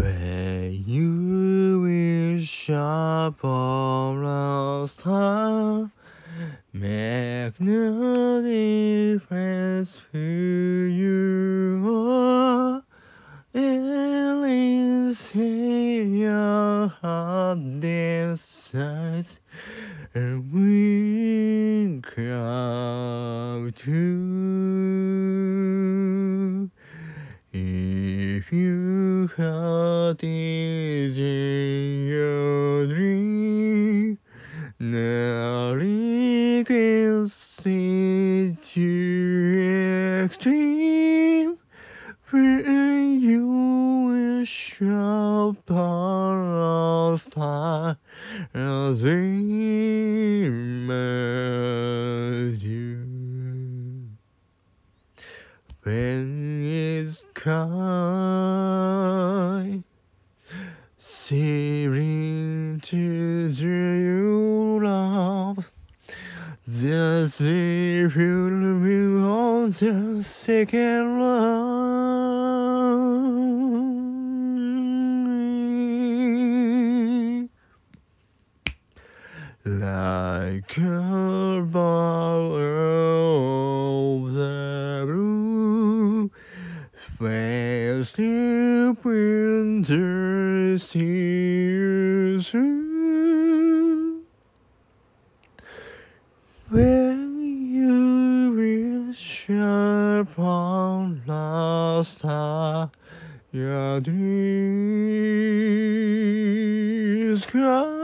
When you wish upon a star, make no difference you are. In your heart decides, and we come to. If you dream, now regrets it to extreme. When you a dream as you. When it's kind, seeming to you love, just be you on the second line. Like a ball fast winter through. When you wish upon star, your dreams come.